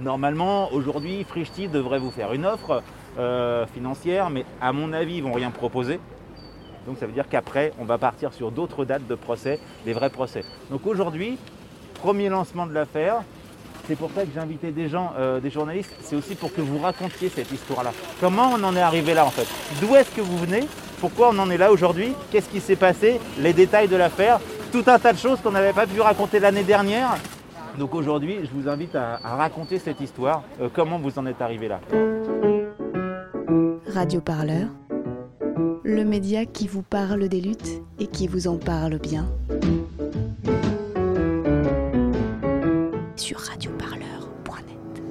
Normalement, aujourd'hui, Frishti devrait vous faire une offre euh, financière, mais à mon avis, ils vont rien proposer. Donc ça veut dire qu'après, on va partir sur d'autres dates de procès, des vrais procès. Donc aujourd'hui, premier lancement de l'affaire. C'est pour ça que j'ai invité des gens, euh, des journalistes. C'est aussi pour que vous racontiez cette histoire-là. Comment on en est arrivé là en fait? D'où est-ce que vous venez? Pourquoi on en est là aujourd'hui? Qu'est-ce qui s'est passé? Les détails de l'affaire Tout un tas de choses qu'on n'avait pas pu raconter l'année dernière. Donc aujourd'hui, je vous invite à, raconter cette histoire. Euh, comment vous en êtes arrivé là Radio Parleur, le média qui vous parle des luttes et qui vous en parle bien. Sur radioparleur.net.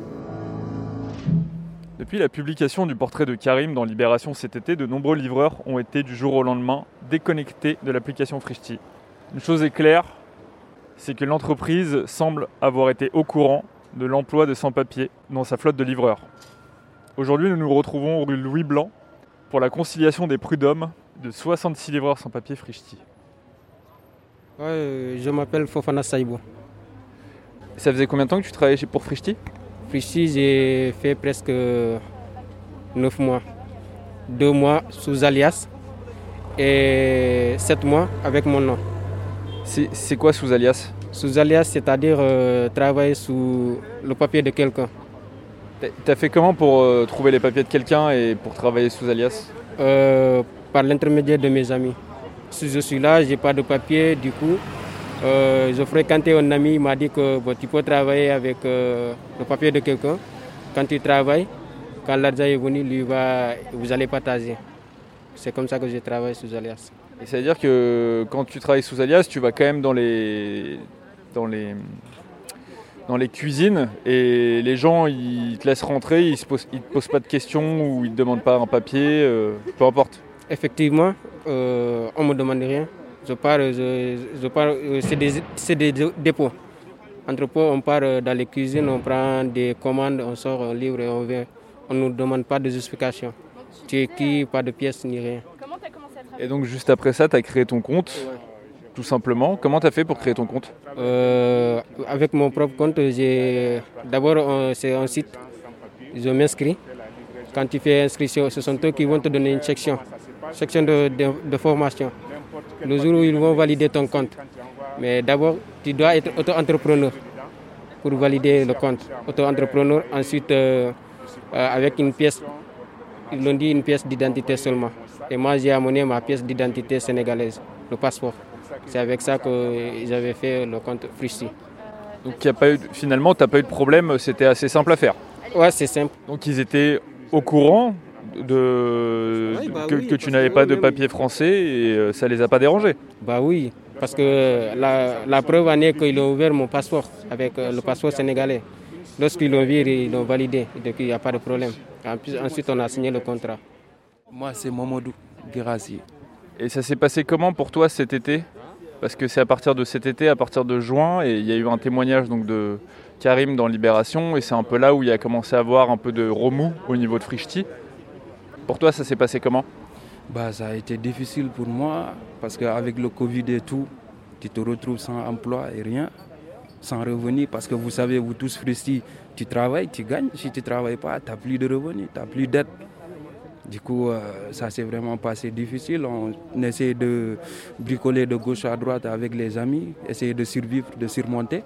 Depuis la publication du portrait de Karim dans Libération cet été, de nombreux livreurs ont été du jour au lendemain déconnectés de l'application Frishti. Une chose est claire, c'est que l'entreprise semble avoir été au courant de l'emploi de sans-papiers dans sa flotte de livreurs. Aujourd'hui, nous nous retrouvons rue Louis Blanc pour la conciliation des prud'hommes de 66 livreurs sans-papiers Frishti. je m'appelle Fofana Saïbo. Ça faisait combien de temps que tu travaillais pour Frishti Frishti, j'ai fait presque 9 mois. 2 mois sous alias et 7 mois avec mon nom. C'est quoi sous alias? Sous alias, c'est-à-dire euh, travailler sous le papier de quelqu'un. T'as fait comment pour euh, trouver les papiers de quelqu'un et pour travailler sous alias? Euh, Par l'intermédiaire de mes amis. Si je suis là, j'ai pas de papier, du coup, je fréquentais un ami, il m'a dit que tu peux travailler avec le papier de quelqu'un. Quand tu travailles, quand l'argent est venu, lui va, vous allez partager. C'est comme ça que j'ai travaillé sous alias. C'est-à-dire que quand tu travailles sous alias, tu vas quand même dans les, dans les, dans les cuisines et les gens ils te laissent rentrer, ils ne te posent pas de questions ou ils te demandent pas un papier, euh, peu importe. Effectivement, euh, on me demande rien. Je pars, je, je euh, c'est des, des, dépôts. Entrepôt, on part dans les cuisines, on prend des commandes, on sort un livre et on vient. On ne nous demande pas de justification. Tu es qui, pas de pièces ni rien. Et donc juste après ça, tu as créé ton compte, tout simplement. Comment tu as fait pour créer ton compte? Euh, Avec mon propre compte, j'ai d'abord c'est un site, je m'inscris. Quand tu fais inscription, ce sont eux qui vont te donner une section, section de, de formation. Le jour où ils vont valider ton compte. Mais d'abord, tu dois être auto-entrepreneur pour valider le compte. Auto-entrepreneur, ensuite euh, euh, avec une pièce, ils l'ont dit une pièce d'identité seulement. Et moi, j'ai amené ma pièce d'identité sénégalaise, le passeport. C'est avec ça que j'avais fait le compte Frishti. Donc y a pas eu, finalement, tu n'as pas eu de problème, c'était assez simple à faire Ouais, c'est simple. Donc ils étaient au courant de, bah que, tu n'avais pas de papier français et euh, ça les a pas dérangés Bah oui, parce que la, preuve en est qu'ils ont ouvert mon passeport avec euh, le passeport sénégalais. Lorsqu'ils l'ont vu, ils l'ont validé, donc il n'y a pas de problème. ensuite, on a signé le contrat. Moi, c'est Momodou Girassi. Et ça s'est passé comment pour toi cet été? Parce que c'est à partir de cet été, à partir de juin, et il y a eu un témoignage donc, de Karim dans Libération, et c'est un peu là où il a commencé à avoir un peu de remous au niveau de Frishti. Pour toi, ça s'est passé comment? Bah, Ça a été difficile pour moi, parce qu'avec le Covid et tout, tu te retrouves sans emploi et rien, sans revenu, parce que vous savez, vous tous Frishti, tu travailles, tu gagnes. Si tu ne travailles pas, tu n'as plus de revenus, tu n'as plus d'aide. Du coup, euh, ça s'est vraiment passé difficile. On essaie de bricoler de gauche à droite avec les amis, essayer de survivre, de surmonter.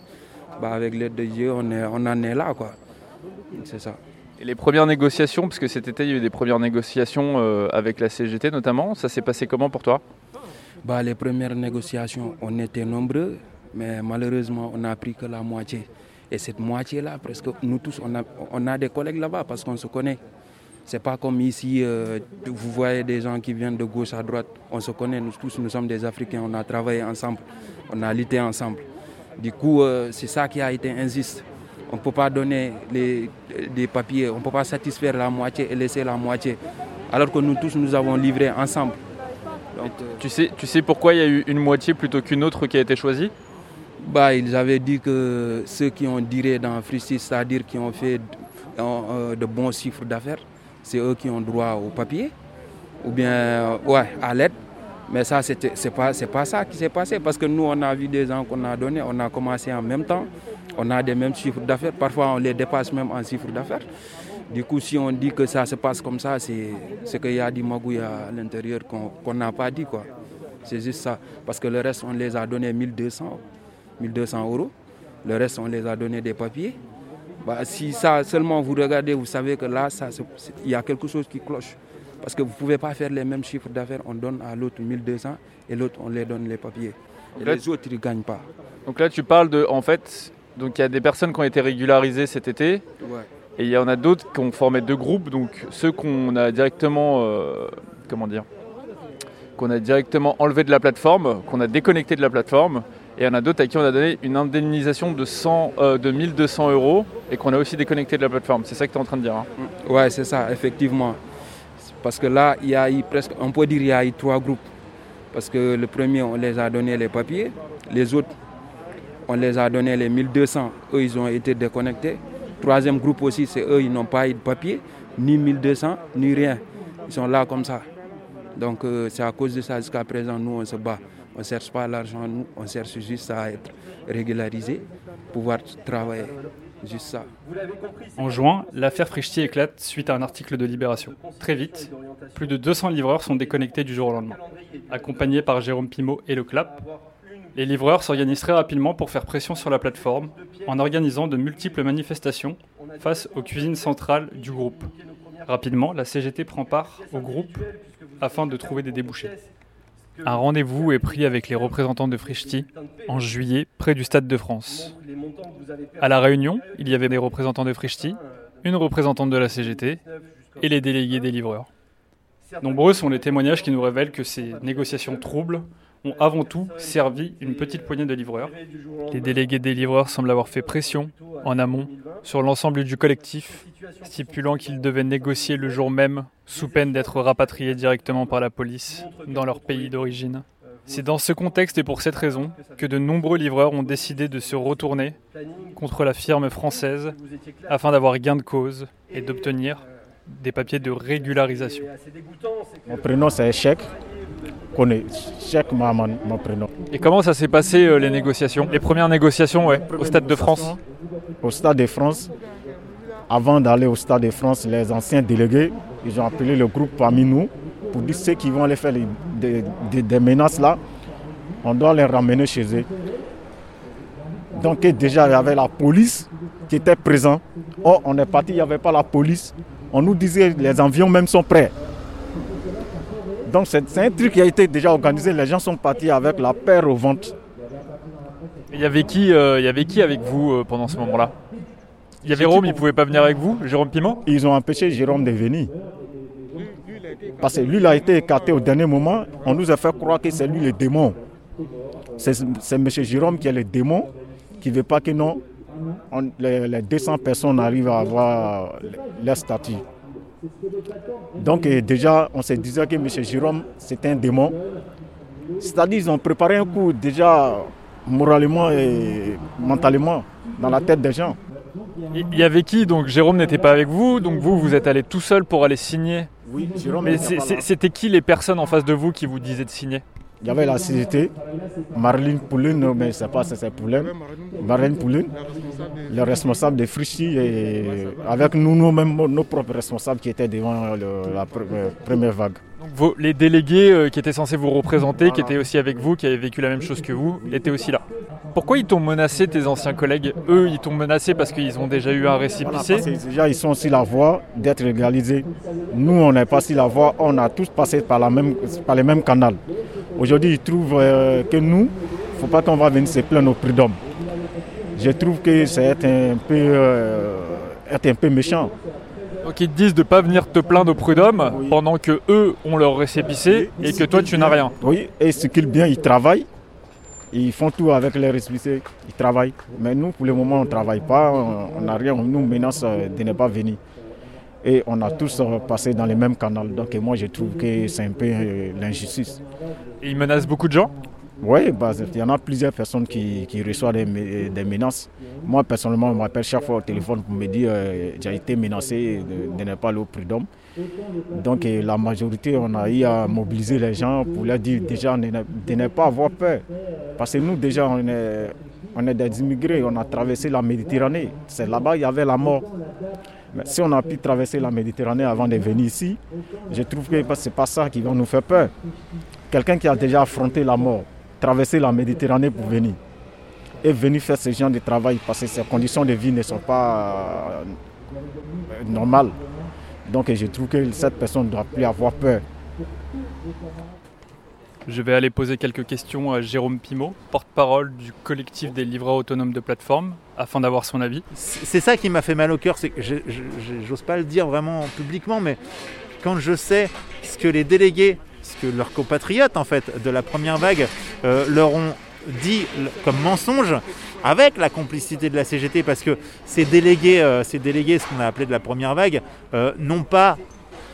Bah, avec l'aide de Dieu, on, est, on en est là. quoi. C'est ça. Et les premières négociations, parce que cet été, il y a eu des premières négociations euh, avec la CGT notamment, ça s'est passé comment pour toi? Bah, Les premières négociations, on était nombreux, mais malheureusement, on n'a pris que la moitié. Et cette moitié-là, presque nous tous, on a, on a des collègues là-bas parce qu'on se connaît. C'est pas comme ici, euh, vous voyez des gens qui viennent de gauche à droite. On se connaît, nous tous, nous sommes des Africains, on a travaillé ensemble, on a lutté ensemble. Du coup, euh, c'est ça qui a été injuste. On ne peut pas donner les, des papiers, on ne peut pas satisfaire la moitié et laisser la moitié. Alors que nous tous, nous avons livré ensemble. tu, sais, tu sais pourquoi il y a eu une moitié plutôt qu'une autre qui a été choisie? Bah, Ils avaient dit que ceux qui ont diré dans Fristis, c'est-à-dire qui ont fait euh, de bons chiffres d'affaires, c'est eux qui ont droit au papier, ou bien ouais, à l'aide. Mais ça, ce n'est pas, pas ça qui s'est passé parce que nous, on a vu des gens qu'on a donnés, on a commencé en même temps, on a des mêmes chiffres d'affaires, parfois on les dépasse même en chiffres d'affaires. Du coup, si on dit que ça se passe comme ça, c'est qu'il y a du magouille à l'intérieur qu'on n'a pas dit. quoi. C'est juste ça. Parce que le reste, on les a donné 1200, 1200 euros. Le reste, on les a donné des papiers. Bah, si ça seulement vous regardez, vous savez que là, il y a quelque chose qui cloche. Parce que vous ne pouvez pas faire les mêmes chiffres d'affaires. On donne à l'autre 1200 et l'autre, on les donne les papiers. Et les autres, ils ne gagnent pas. Donc là, tu parles de. En fait, donc il y a des personnes qui ont été régularisées cet été. Et il y en a d'autres qui ont formé deux groupes. Donc ceux qu'on a directement. Euh, comment dire Qu'on a directement enlevé de la plateforme, qu'on a déconnecté de la plateforme. Et il y en a d'autres à qui on a donné une indemnisation de, 100, euh, de 1200 euros et qu'on a aussi déconnecté de la plateforme. C'est ça que tu es en train de dire. Hein ouais, c'est ça, effectivement. Parce que là, il y a presque, on peut dire qu'il y a eu trois groupes. Parce que le premier, on les a donné les papiers. Les autres, on les a donné les 1200. Eux, ils ont été déconnectés. Troisième groupe aussi, c'est eux, ils n'ont pas eu de papier, ni 1200, ni rien. Ils sont là comme ça. Donc euh, c'est à cause de ça jusqu'à présent, nous, on se bat. On cherche pas l'argent, on cherche juste à être régularisé, pouvoir travailler. Juste ça. En juin, l'affaire Frichti éclate suite à un article de Libération. Très vite, plus de 200 livreurs sont déconnectés du jour au lendemain. Accompagnés par Jérôme Pimot et le CLAP, les livreurs s'organisent très rapidement pour faire pression sur la plateforme en organisant de multiples manifestations face aux cuisines centrales du groupe. Rapidement, la CGT prend part au groupe afin de trouver des débouchés. Un rendez-vous est pris avec les représentants de Frichti en juillet près du Stade de France. À la réunion, il y avait des représentants de Frichti, une représentante de la CGT et les délégués des livreurs. Nombreux sont les témoignages qui nous révèlent que ces négociations troubles ont avant tout servi une petite poignée de livreurs. Les délégués des livreurs semblent avoir fait pression en amont sur l'ensemble du collectif, stipulant qu'ils devaient négocier le jour même sous peine d'être rapatriés directement par la police dans leur pays d'origine. C'est dans ce contexte et pour cette raison que de nombreux livreurs ont décidé de se retourner contre la firme française afin d'avoir gain de cause et d'obtenir des papiers de régularisation. Mon prénom c'est Chèque. Chèque Maman, mon prénom. Et comment ça s'est passé euh, les négociations Les premières négociations ouais, au Stade de France Au Stade de France, avant d'aller au Stade de France, les anciens délégués, ils ont appelé le groupe parmi nous pour dire ceux qui vont aller faire des, menaces là, on doit les ramener chez eux. Donc déjà il y avait la police qui était présente. Oh, on est parti, il n'y avait pas la police. On nous disait les avions même sont prêts. Donc c'est un truc qui a été déjà organisé. Les gens sont partis avec la paire au ventre. Il y avait qui, euh, il y avait qui avec vous euh, pendant ce moment-là? Il y avait Jérôme, il ne pouvait pas venir avec vous, Jérôme Piment? Ils ont empêché Jérôme de venir. Parce que lui, il a été écarté au dernier moment. On nous a fait croire que c'est lui le démon. C'est M. Jérôme qui est le démon, qui ne veut pas que non, les, 200 personnes arrivent à avoir leur statut. Donc déjà, on se disait que M. Jérôme, c'était un démon. C'est-à-dire qu'ils ont préparé un coup déjà moralement et mentalement dans la tête des gens. Il y avait qui Donc Jérôme n'était pas avec vous, donc vous, vous êtes allé tout seul pour aller signer Oui, Jérôme. Mais c'était qui les personnes en face de vous qui vous disaient de signer? Il y avait la CGT, Marlene Poulin, mais c'est pas c'est Poulin, Marlene Poulin, le responsable de Frichy, avec nous, nous-mêmes, nos propres responsables qui étaient devant la première vague. Donc les délégués euh, qui étaient censés vous représenter, qui étaient aussi avec vous, qui avaient vécu la même chose que vous, étaient aussi là. Pourquoi ils t'ont menacé, tes anciens collègues? Eux, ils t'ont menacé parce qu'ils ont déjà eu un récipicé Déjà, ils sont aussi la voie d'être légalisés. Nous, on n'est pas si la voie, on a tous passé par, la même, par les mêmes canaux. Aujourd'hui, ils trouvent euh, que nous, il ne faut pas qu'on va venir se plaindre au prud'homme. Je trouve que c'est un peu, euh, être un peu méchant. Donc ils te disent de ne pas venir te plaindre au prud'homme pendant que eux ont leur récépissé et que toi tu n'as rien. Oui, et ce qu'ils bien, ils travaillent. Ils font tout avec les récépissés, ils travaillent. Mais nous, pour le moment, on ne travaille pas, on n'a rien, on nous menace de ne pas venir. Et on a tous passé dans les mêmes canaux. Donc moi, je trouve que c'est un peu l'injustice. Ils menacent beaucoup de gens? Oui, bah, il y en a plusieurs personnes qui, reçoivent des, menaces. Moi, personnellement, on m'appelle chaque fois au téléphone pour me dire euh, j'ai été menacé de, ne pas aller au prud'homme. Donc, la majorité, on a eu à mobiliser les gens pour leur dire déjà de ne pas avoir peur. Parce que nous, déjà, on est, on est des immigrés, on a traversé la Méditerranée. C'est là-bas il y avait la mort. Mais si on a pu traverser la Méditerranée avant de venir ici, je trouve que ce n'est pas ça qui va nous faire peur. Quelqu'un qui a déjà affronté la mort, traverser la Méditerranée pour venir. Et venir faire ce genre de travail parce que ses conditions de vie ne sont pas euh, normales. Donc je trouve que cette personne ne doit plus avoir peur. Je vais aller poser quelques questions à Jérôme Pimot, porte-parole du collectif des livreurs autonomes de plateforme, afin d'avoir son avis. C'est ça qui m'a fait mal au cœur, c'est que j'ose pas le dire vraiment publiquement, mais quand je sais ce que les délégués que leurs compatriotes en fait de la première vague euh, leur ont dit comme mensonge avec la complicité de la CGT parce que ces délégués, euh, ces délégués, ce qu'on a appelé de la première vague, euh, n'ont pas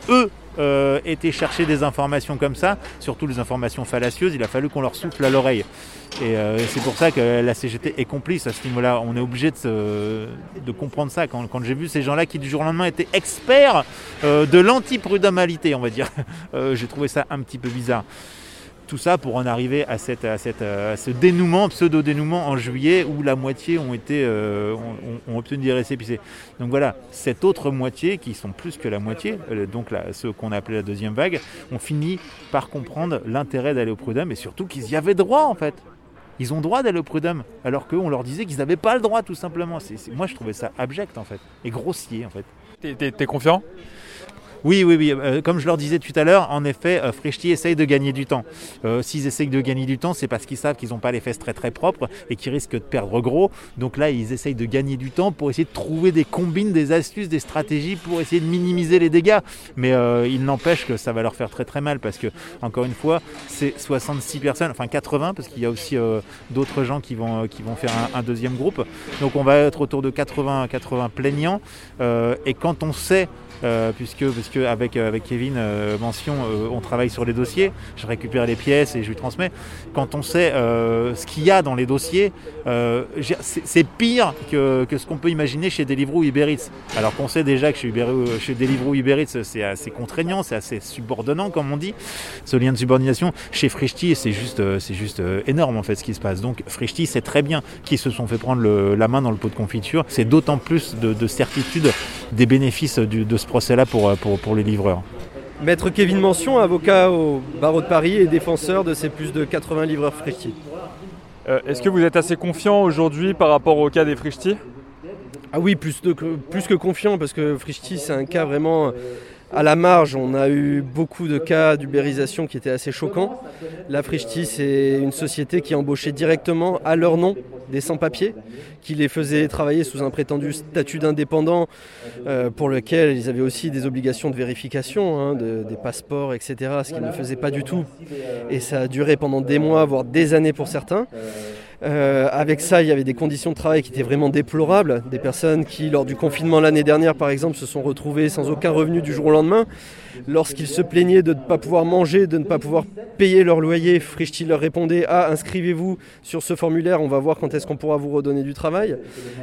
eux euh, été chercher des informations comme ça, surtout les informations fallacieuses, il a fallu qu'on leur souffle à l'oreille. Et euh, c'est pour ça que la CGT est complice à ce niveau-là. On est obligé de, comprendre ça. Quand, j'ai vu ces gens-là qui du jour au lendemain étaient experts euh, de l'antiprudamalité, on va dire, j'ai trouvé ça un petit peu bizarre. Tout ça pour en arriver à, cette, à, cette, ce dénouement, pseudo-dénouement en juillet où la moitié ont, été, euh, obtenu des récépissés. Donc voilà, cette autre moitié, qui sont plus que la moitié, euh, donc là, ceux qu'on a appelé la deuxième vague, ont fini par comprendre l'intérêt d'aller au prud'homme et surtout qu'ils y avaient droit en fait. Ils ont droit d'aller au prud'homme, alors qu'on leur disait qu'ils n'avaient pas le droit tout simplement. moi je trouvais ça abject en fait, et grossier en fait. T'es confiant? Oui, oui, oui. Euh, comme je leur disais tout à l'heure, en effet, euh, essaye de gagner du temps. Euh, s'ils essayent de gagner du temps, c'est parce qu'ils savent qu'ils n'ont pas les fesses très très propres et qu'ils risquent de perdre gros. Donc là, ils essayent de gagner du temps pour essayer de trouver des combines, des astuces, des stratégies pour essayer de minimiser les dégâts. Mais euh, il n'empêche que ça va leur faire très très mal parce que, encore une fois, c'est 66 personnes, enfin 80, parce qu'il y a aussi d'autres gens qui vont, faire un, un, deuxième groupe. Donc on va être autour de 80, 80 plaignants. et quand on sait euh, puisque, puisque avec, euh, avec Kevin euh, Mention, on travaille sur les dossiers, je récupère les pièces et je lui transmets. Quand on sait ce qu'il y a dans les dossiers, c'est pire que, que ce qu'on peut imaginer chez Deliveroo ou Uber Eats. Alors qu'on sait déjà que chez, chez Deliveroo ou Uber Eats, c'est assez contraignant, c'est assez subordonnant, comme on dit, ce lien de subordination. Chez Frishti, c'est juste, juste énorme en fait ce qui se passe. Donc Frishti, c'est très bien qu'ils se sont fait prendre la main dans le pot de confiture. C'est d'autant plus de, certitude des bénéfices de ce procès-là pour, pour, pour, les livreurs. Maître Kevin Mention, avocat au barreau de Paris et défenseur de ces plus de 80 livreurs Frishti. Euh, est-ce que vous êtes assez confiant aujourd'hui par rapport au cas des Frishti Ah oui, plus, de, plus que confiant parce que Frishti c'est un cas vraiment à la marge, on a eu beaucoup de cas d'ubérisation qui étaient assez choquants. La Frishti, c'est une société qui embauchait directement à leur nom des sans-papiers, qui les faisait travailler sous un prétendu statut d'indépendant euh, pour lequel ils avaient aussi des obligations de vérification, hein, des passeports, etc., ce qu'ils ne faisaient pas du tout. Et ça a duré pendant des mois, voire des années pour certains. Euh, avec ça, il y avait des conditions de travail qui étaient vraiment déplorables. Des personnes qui, lors du confinement l'année dernière, par exemple, se sont retrouvées sans aucun revenu du jour au lendemain. Lorsqu'ils se plaignaient de ne pas pouvoir manger, de ne pas pouvoir payer leur loyer, Frischti leur répondait Ah, inscrivez-vous sur ce formulaire, on va voir quand est-ce qu'on pourra vous redonner du travail.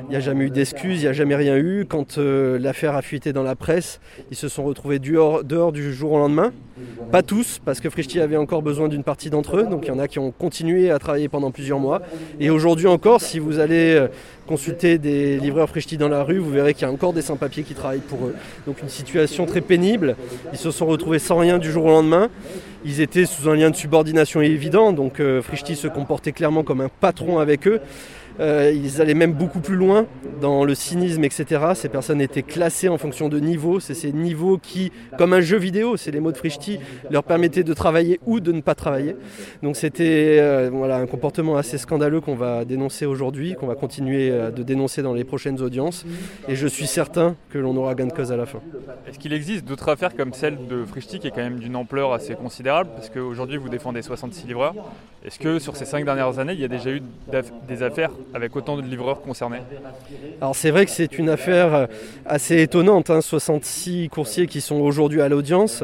Il n'y a jamais eu d'excuses, il n'y a jamais rien eu. Quand euh, l'affaire a fuité dans la presse, ils se sont retrouvés dehors, dehors du jour au lendemain. Pas tous, parce que Frischti avait encore besoin d'une partie d'entre eux, donc il y en a qui ont continué à travailler pendant plusieurs mois. Et aujourd'hui encore, si vous allez euh, consulter des livreurs Frischti dans la rue, vous verrez qu'il y a encore des sans-papiers qui travaillent pour eux. Donc une situation très pénible. Ils se sont retrouvés sans rien du jour au lendemain. Ils étaient sous un lien de subordination évident, donc euh, se comportait clairement comme un patron avec eux. Euh, ils allaient même beaucoup plus loin dans le cynisme, etc. Ces personnes étaient classées en fonction de niveaux. C'est ces niveaux qui, comme un jeu vidéo, c'est les mots de Frischti, leur permettaient de travailler ou de ne pas travailler. Donc c'était euh, voilà, un comportement assez scandaleux qu'on va dénoncer aujourd'hui, qu'on va continuer euh, de dénoncer dans les prochaines audiences. Et je suis certain que l'on aura gain de cause à la fin. Est-ce qu'il existe d'autres affaires comme celle de Frischti qui est quand même d'une ampleur assez considérable? Parce qu'aujourd'hui vous défendez 66 livreurs. Est-ce que sur ces cinq dernières années, il y a déjà eu des affaires avec autant de livreurs concernés Alors c'est vrai que c'est une affaire assez étonnante, 66 hein. coursiers qui sont aujourd'hui à l'audience,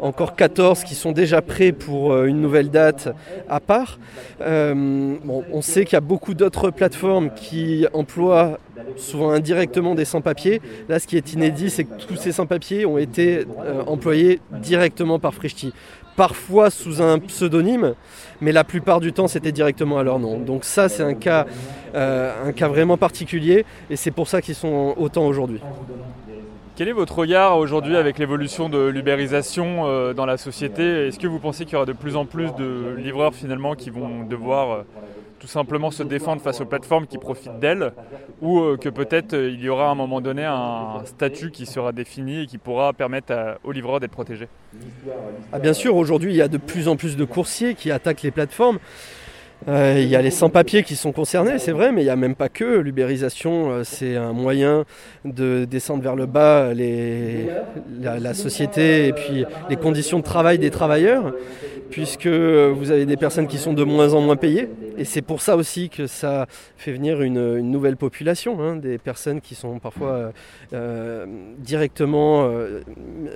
encore 14 qui sont déjà prêts pour euh, une nouvelle date à part. Euh, on sait qu'il y a beaucoup d'autres plateformes qui emploient souvent indirectement des sans-papiers. Là, ce qui est inédit, c'est que tous ces sans-papiers ont été euh, employés directement par Frishti. Parfois sous un pseudonyme, mais la plupart du temps, c'était directement à leur nom. Donc ça, c'est un cas, un cas vraiment particulier, et c'est pour ça qu'ils sont autant aujourd'hui. Quel est votre regard aujourd'hui avec l'évolution de l'ubérisation euh, dans la société? Est-ce que vous pensez qu'il y aura de plus en plus de livreurs finalement qui vont devoir euh, tout simplement se défendre face aux plateformes qui profitent d'elles? Ou euh, que peut-être il y aura à un moment donné un statut qui sera défini et qui pourra permettre aux livreurs d'être protégés? Ah, Bien sûr, aujourd'hui il y a de plus en plus de coursiers qui attaquent les plateformes. Euh, il y a les sans-papiers qui sont concernés, c'est vrai, mais il n'y a même pas que. L'ubérisation, euh, c'est un moyen de descendre vers le bas la, société et puis les conditions de travail des travailleurs, puisque vous avez des personnes qui sont de moins en moins payées. Et c'est pour ça aussi que ça fait venir une, nouvelle population, hein, des personnes qui sont parfois euh, directement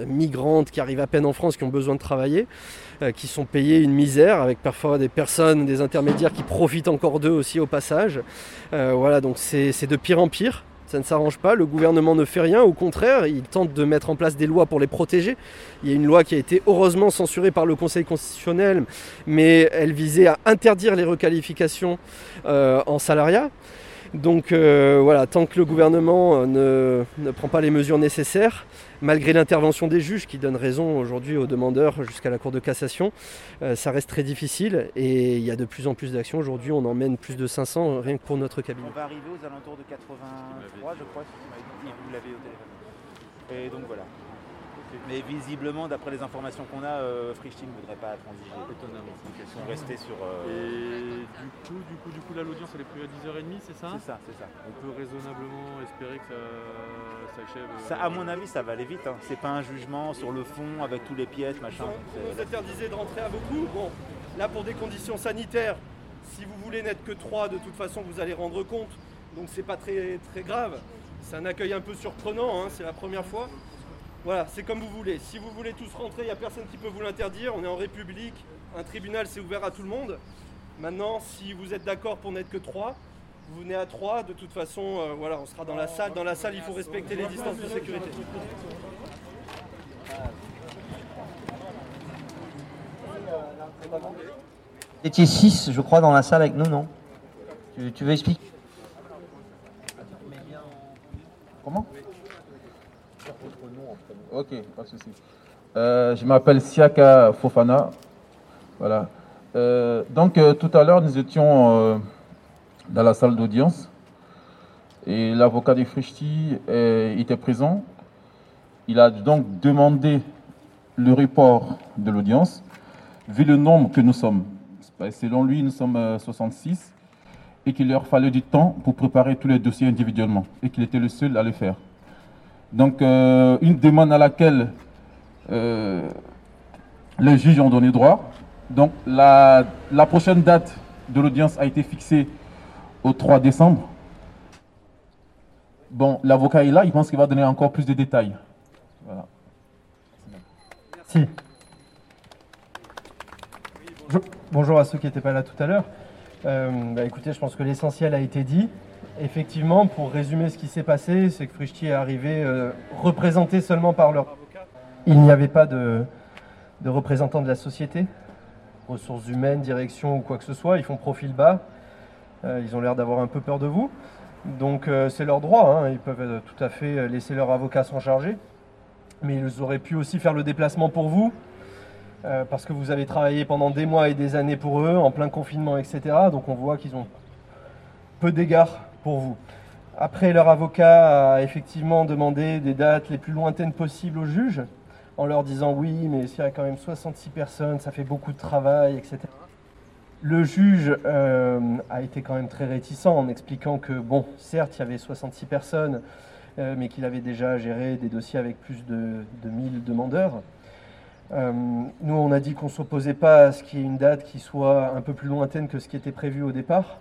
migrantes, qui arrivent à peine en France, qui ont besoin de travailler. Euh, qui sont payés une misère, avec parfois des personnes, des intermédiaires qui profitent encore d'eux aussi au passage. Euh, voilà, donc c'est de pire en pire. Ça ne s'arrange pas, le gouvernement ne fait rien, au contraire, il tente de mettre en place des lois pour les protéger. Il y a une loi qui a été heureusement censurée par le Conseil constitutionnel, mais elle visait à interdire les requalifications euh, en salariat. Donc voilà, tant que le gouvernement ne, ne, prend pas les mesures nécessaires, malgré l'intervention des juges qui donnent raison aujourd'hui aux demandeurs jusqu'à la Cour de cassation, euh, ça reste très difficile et il y a de plus en plus d'actions. Aujourd'hui, on emmène plus de 500 rien que pour notre cabinet. On va arriver aux alentours de 83, je crois, si vous l'avez au téléphone. Et donc voilà. Mais visiblement, d'après les informations qu'on a, euh, ne voudrait pas transiger. Étonnamment. Ils sont restés sur. Euh, Et du coup, du coup, du coup, là, l'audience elle est prévue à 10h30, c'est ça? C'est ça, c'est ça. On peut raisonnablement espérer que ça s'achève. Euh, ça, à mon avis, ça va aller vite. Hein. C'est pas un jugement sur le fond avec tous les pièces, machin. Vous interdisez de rentrer à beaucoup. Bon, là, pour des conditions sanitaires, si vous voulez n'être que 3, de toute façon, vous allez rendre compte. Donc, c'est pas très, très grave. C'est un accueil un peu surprenant, hein. c'est la première fois. Voilà, c'est comme vous voulez. Si vous voulez tous rentrer, il n'y a personne qui peut vous l'interdire. On est en République, un tribunal c'est ouvert à tout le monde. Maintenant, si vous êtes d'accord pour n'être que trois, vous venez à trois. De toute façon, euh, voilà, on sera dans la salle. Dans la salle, il faut respecter les distances de sécurité. Vous étiez six, je crois, dans la salle avec nous, non? Tu, tu veux expliquer? Comment? Ok, pas de souci. Euh, je m'appelle Siaka Fofana. Voilà. Euh, donc, euh, tout à l'heure, nous étions dans la salle d'audience et l'avocat de Frishti était présent. Il a donc demandé le report de l'audience, vu le nombre que nous sommes. Selon lui, nous sommes 66 et qu'il leur fallait du temps pour préparer tous les dossiers individuellement et qu'il était le seul à le faire. Donc, euh, une demande à laquelle euh, les juges ont donné droit. Donc, la, prochaine date de l'audience a été fixée au 3 décembre. Bon, l'avocat est là, il pense qu'il va donner encore plus de détails. Voilà. Merci. Bonjour à ceux qui n'étaient pas là tout à l'heure. Euh, bah, écoutez, je pense que l'essentiel a été dit. Effectivement, pour résumer ce qui s'est passé, c'est que Frischti est arrivé euh, représenté seulement par leur avocat. Il n'y avait pas de, représentants de la société, ressources humaines, direction ou quoi que ce soit. Ils font profil bas. Euh, ils ont l'air d'avoir un peu peur de vous. Donc euh, c'est leur droit. Hein. Ils peuvent tout à fait laisser leur avocat s'en charger. Mais ils auraient pu aussi faire le déplacement pour vous. parce que vous avez travaillé pendant des mois et des années pour eux, en plein confinement, etc. Donc on voit qu'ils ont peu d'égards pour vous. Après, leur avocat a effectivement demandé des dates les plus lointaines possibles au juge, en leur disant oui, mais s'il y a quand même 66 personnes, ça fait beaucoup de travail, etc. Le juge euh, a été quand même très réticent en expliquant que, bon, certes, il y avait 66 personnes, euh, mais qu'il avait déjà géré des dossiers avec plus de, de 1000 demandeurs. Euh, nous, on a dit qu'on ne s'opposait pas à ce qu'il y ait une date qui soit un peu plus lointaine que ce qui était prévu au départ.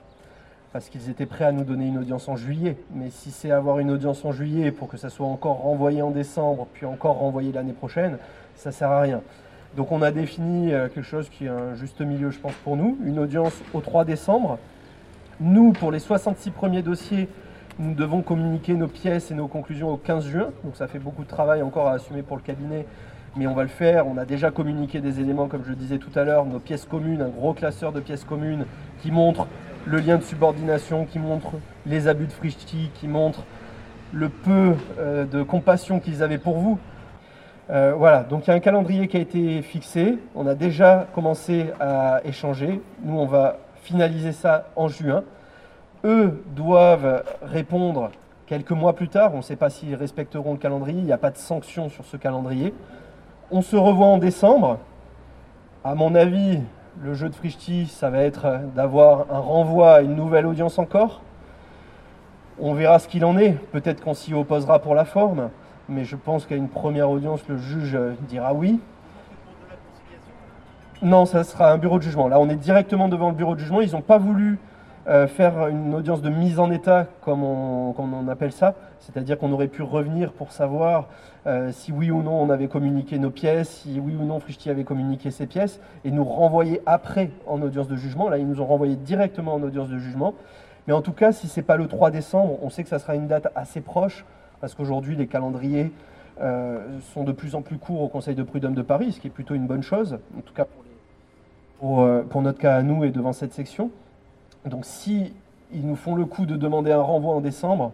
Parce qu'ils étaient prêts à nous donner une audience en juillet. Mais si c'est avoir une audience en juillet pour que ça soit encore renvoyé en décembre, puis encore renvoyé l'année prochaine, ça sert à rien. Donc on a défini quelque chose qui est un juste milieu, je pense, pour nous, une audience au 3 décembre. Nous, pour les 66 premiers dossiers, nous devons communiquer nos pièces et nos conclusions au 15 juin. Donc ça fait beaucoup de travail encore à assumer pour le cabinet, mais on va le faire. On a déjà communiqué des éléments, comme je disais tout à l'heure, nos pièces communes, un gros classeur de pièces communes qui montre le lien de subordination, qui montre les abus de Frischti, qui montre le peu euh, de compassion qu'ils avaient pour vous. Euh, voilà, donc il y a un calendrier qui a été fixé. On a déjà commencé à échanger. Nous, on va finaliser ça en juin. Eux doivent répondre quelques mois plus tard. On ne sait pas s'ils respecteront le calendrier. Il n'y a pas de sanction sur ce calendrier. On se revoit en décembre. À mon avis, le jeu de Frischti, ça va être d'avoir un renvoi à une nouvelle audience encore. On verra ce qu'il en est. Peut-être qu'on s'y opposera pour la forme, mais je pense qu'à une première audience, le juge dira oui. Non, ça sera un bureau de jugement. Là, on est directement devant le bureau de jugement. Ils n'ont pas voulu euh, faire une audience de mise en état, comme on, appelle ça, c'est-à-dire qu'on aurait pu revenir pour savoir euh, si oui ou non on avait communiqué nos pièces, si oui ou non Frischti avait communiqué ses pièces, et nous renvoyer après en audience de jugement. Là, ils nous ont renvoyé directement en audience de jugement. Mais en tout cas, si ce n'est pas le 3 décembre, on sait que ça sera une date assez proche, parce qu'aujourd'hui, les calendriers euh, sont de plus en plus courts au Conseil de prud'homme de Paris, ce qui est plutôt une bonne chose, en tout cas pour, pour notre cas à nous et devant cette section. Donc si ils nous font le coup de demander un renvoi en décembre,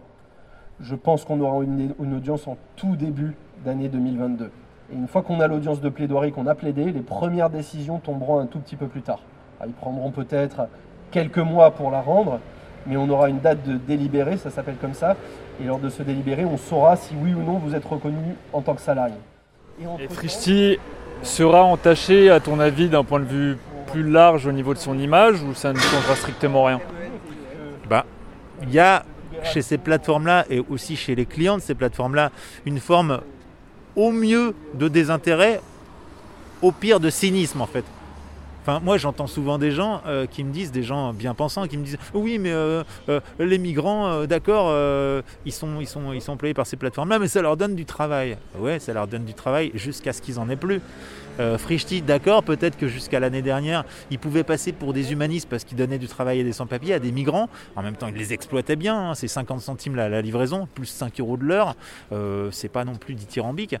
je pense qu'on aura une, audience en tout début d'année 2022. Et une fois qu'on a l'audience de plaidoirie, qu'on a plaidé, les premières décisions tomberont un tout petit peu plus tard. ils prendront peut-être quelques mois pour la rendre, mais on aura une date de délibéré, ça s'appelle comme ça. Et lors de ce délibéré, on saura si oui ou non vous êtes reconnu en tant que salarié. Et, Fristi sera entaché, à ton avis, d'un point de vue plus large au niveau de son image ou ça ne changera strictement rien Bah, il y a chez ces plateformes-là et aussi chez les clients de ces plateformes-là une forme au mieux de désintérêt, au pire de cynisme en fait. Enfin, moi, j'entends souvent des gens euh, qui me disent, des gens bien pensants, qui me disent Oui, mais euh, euh, les migrants, d'accord, ils, sont, ils, sont, ils sont employés par ces plateformes-là, mais ça leur donne du travail. Ouais, ça leur donne du travail jusqu'à ce qu'ils en aient plus. Frischti, d'accord, peut-être que jusqu'à l'année dernière, ils pouvaient passer pour des humanistes parce qu'ils donnaient du travail et des sans-papiers à des migrants. En même temps, ils les exploitaient bien, hein, c'est 50 centimes la, la, livraison, plus 5 euros de l'heure, c'est pas non plus dithyrambique.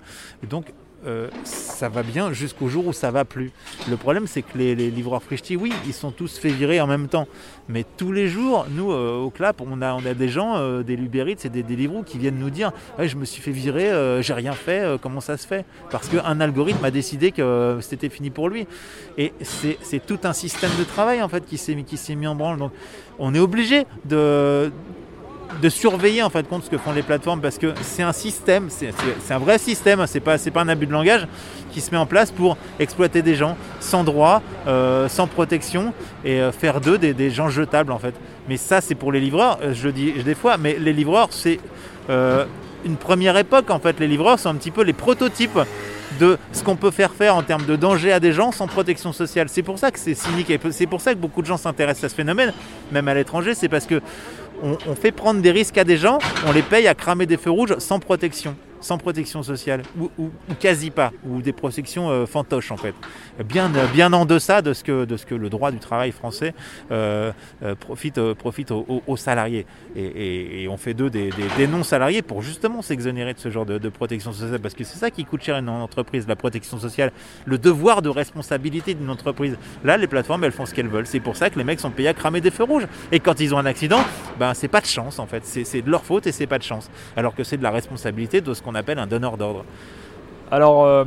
Donc, euh, ça va bien jusqu'au jour où ça va plus. Le problème, c'est que les, livreurs Frischti, oui, ils sont tous fait virer en même temps. Mais tous les jours, nous, euh, au CLAP, on a, des gens, euh, des Lubérites, c'est des, des qui viennent nous dire Je me suis fait virer, j'ai rien fait, comment ça se fait? Parce qu'un algorithme a décidé que c'était fini pour lui. Et c'est tout un système de travail, en fait, qui s'est mis en branle. Donc, on est obligé de de surveiller en fait compte ce que font les plateformes parce que c'est un système, c'est un vrai système, c'est pas, pas un abus de langage qui se met en place pour exploiter des gens sans droit, euh, sans protection et euh, faire d'eux des, gens jetables en fait. Mais ça c'est pour les livreurs, euh, je le dis des fois, mais les livreurs c'est une première époque en fait. Les livreurs sont un petit peu les prototypes de ce qu'on peut faire faire en termes de danger à des gens sans protection sociale. C'est pour ça que c'est cynique et c'est pour ça que beaucoup de gens s'intéressent à ce phénomène, même à l'étranger, c'est parce que on, fait prendre des risques à des gens, on les paye à cramer des feux rouges sans protection sans protection sociale, ou, quasi pas, ou des protections euh, fantoches en fait, bien, bien en deçà de ce, que, de ce que le droit du travail français euh, euh, profite, profite aux, salariés. Et, on fait d'eux des, non-salariés pour justement s'exonérer de ce genre de, protection sociale, parce que c'est ça qui coûte cher à une entreprise, la protection sociale, le devoir de responsabilité d'une entreprise. Là, les plateformes, elles font ce qu'elles veulent. C'est pour ça que les mecs sont payés à cramer des feux rouges. Et quand ils ont un accident, ben, c'est pas de chance en fait, c'est de leur faute et c'est pas de chance. Alors que c'est de la responsabilité de ce qu'on appelle un donneur d'ordre. Alors, euh,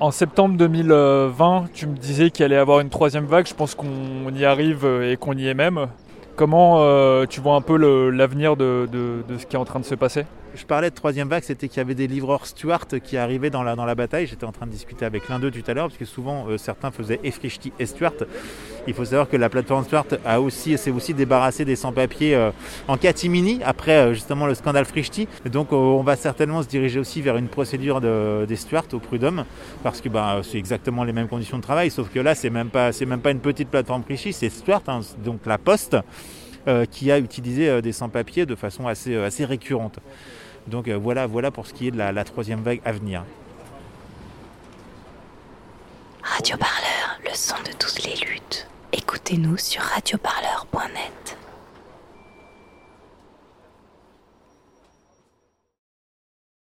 en septembre 2020, tu me disais qu'il allait y avoir une troisième vague. Je pense qu'on y arrive et qu'on y est même. Comment euh, tu vois un peu l'avenir de, ce qui est en train de se passer? Je parlais de troisième vague, c'était qu'il y avait des livreurs Stuart qui arrivaient dans la, dans la bataille. J'étais en train de discuter avec l'un d'eux tout à l'heure, parce que souvent euh, certains faisaient Efrichti et Stuart. Il faut savoir que la plateforme Stuart a aussi, s'est aussi débarrassée des sans-papiers euh, en catimini après euh, justement le scandale Frichti. Donc on va certainement se diriger aussi vers une procédure de, des Stuart au prud'homme, parce que bah, c'est exactement les mêmes conditions de travail, sauf que là c'est même pas, c'est même pas une petite plateforme Frichti, c'est Stuart, hein, donc la Poste. qui a utilisé des sans-papiers de façon assez, assez récurrente. Donc voilà, voilà pour ce qui est de la, la troisième vague à venir. Radio Parleur, le son de toutes les luttes. Écoutez-nous sur radioparleur.net.